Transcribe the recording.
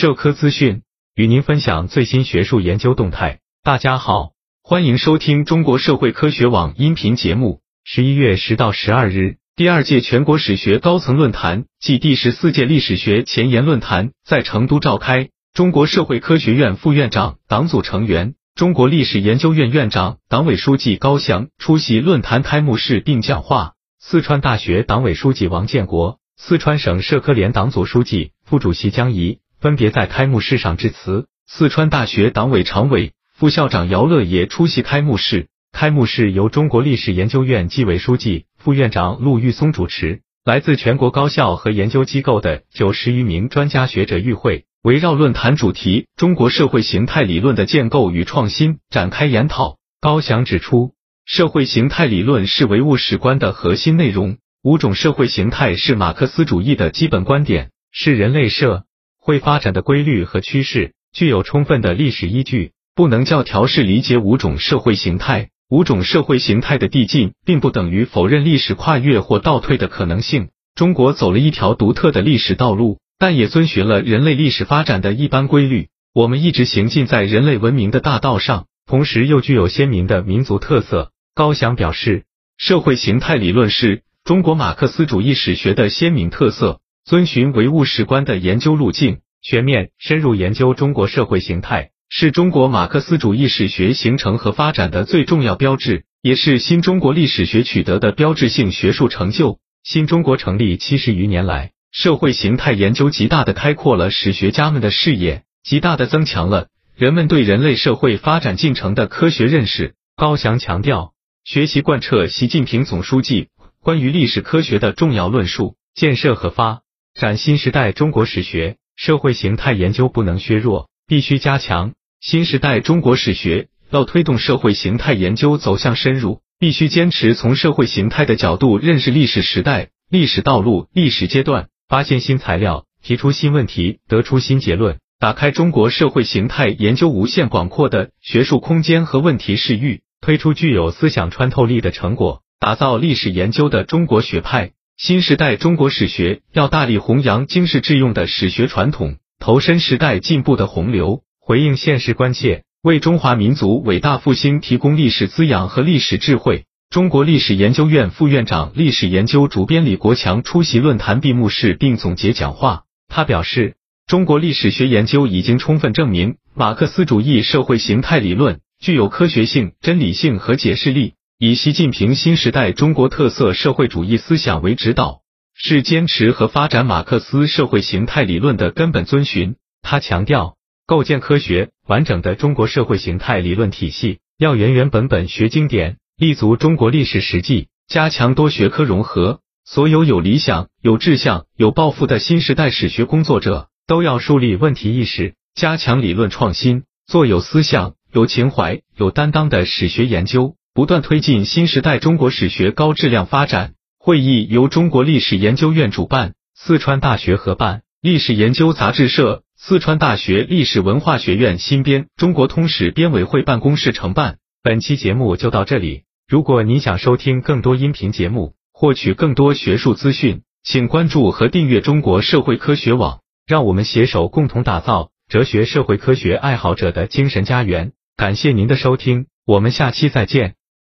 社科资讯，与您分享最新学术研究动态。大家好，欢迎收听中国社会科学网音频节目。十一月十到十二日，第二届全国史学高层论坛暨第十四届历史学前沿论坛在成都召开。中国社会科学院副院长、党组成员、中国历史研究院院长、党委书记高翔出席论坛开幕式并讲话。四川大学党委书记王建国、四川省社科联党组书记、副主席江怡。分别在开幕式上致辞。四川大学党委常委、副校长姚乐也出席开幕式。开幕式由中国历史研究院纪委书记、副院长陆玉松主持。来自全国高校和研究机构的九十余名专家学者与会，围绕论坛主题“中国社会形态理论的建构与创新”展开研讨。高翔指出，社会形态理论是唯物史观的核心内容。五种社会形态是马克思主义的基本观点，是人类社。会发展的规律和趋势具有充分的历史依据，不能教条式理解五种社会形态。五种社会形态的递进，并不等于否认历史跨越或倒退的可能性。中国走了一条独特的历史道路，但也遵循了人类历史发展的一般规律。我们一直行进在人类文明的大道上，同时又具有鲜明的民族特色。高翔表示，社会形态理论是中国马克思主义史学的鲜明特色。遵循唯物史观的研究路径，全面深入研究中国社会形态，是中国马克思主义史学形成和发展的最重要标志，也是新中国历史学取得的标志性学术成就。新中国成立七十余年来，社会形态研究极大的开阔了史学家们的视野，极大的增强了人们对人类社会发展进程的科学认识。高翔强调，学习贯彻习近平总书记关于历史科学的重要论述，建设和发。展新时代中国史学社会形态研究不能削弱，必须加强。新时代中国史学要推动社会形态研究走向深入，必须坚持从社会形态的角度认识历史时代、历史道路、历史阶段，发现新材料，提出新问题，得出新结论，打开中国社会形态研究无限广阔的学术空间和问题视域，推出具有思想穿透力的成果，打造历史研究的中国学派。新时代中国史学要大力弘扬经世致用的史学传统，投身时代进步的洪流，回应现实关切，为中华民族伟大复兴提供历史滋养和历史智慧。中国历史研究院副院长、历史研究主编李国强出席论坛闭幕式并总结讲话。他表示，中国历史学研究已经充分证明，马克思主义社会形态理论具有科学性、真理性和解释力。以习近平新时代中国特色社会主义思想为指导，是坚持和发展马克思社会形态理论的根本遵循。他强调，构建科学完整的中国社会形态理论体系，要原原本本学经典，立足中国历史实际，加强多学科融合。所有有理想、有志向、有抱负的新时代史学工作者，都要树立问题意识，加强理论创新，做有思想、有情怀、有担当的史学研究。不断推进新时代中国史学高质量发展。会议由中国历史研究院主办，四川大学合办，历史研究杂志社、四川大学历史文化学院新编、中国通史编委会办公室承办。本期节目就到这里。如果你想收听更多音频节目，获取更多学术资讯，请关注和订阅中国社会科学网。让我们携手共同打造哲学社会科学爱好者的精神家园。感谢您的收听，我们下期再见。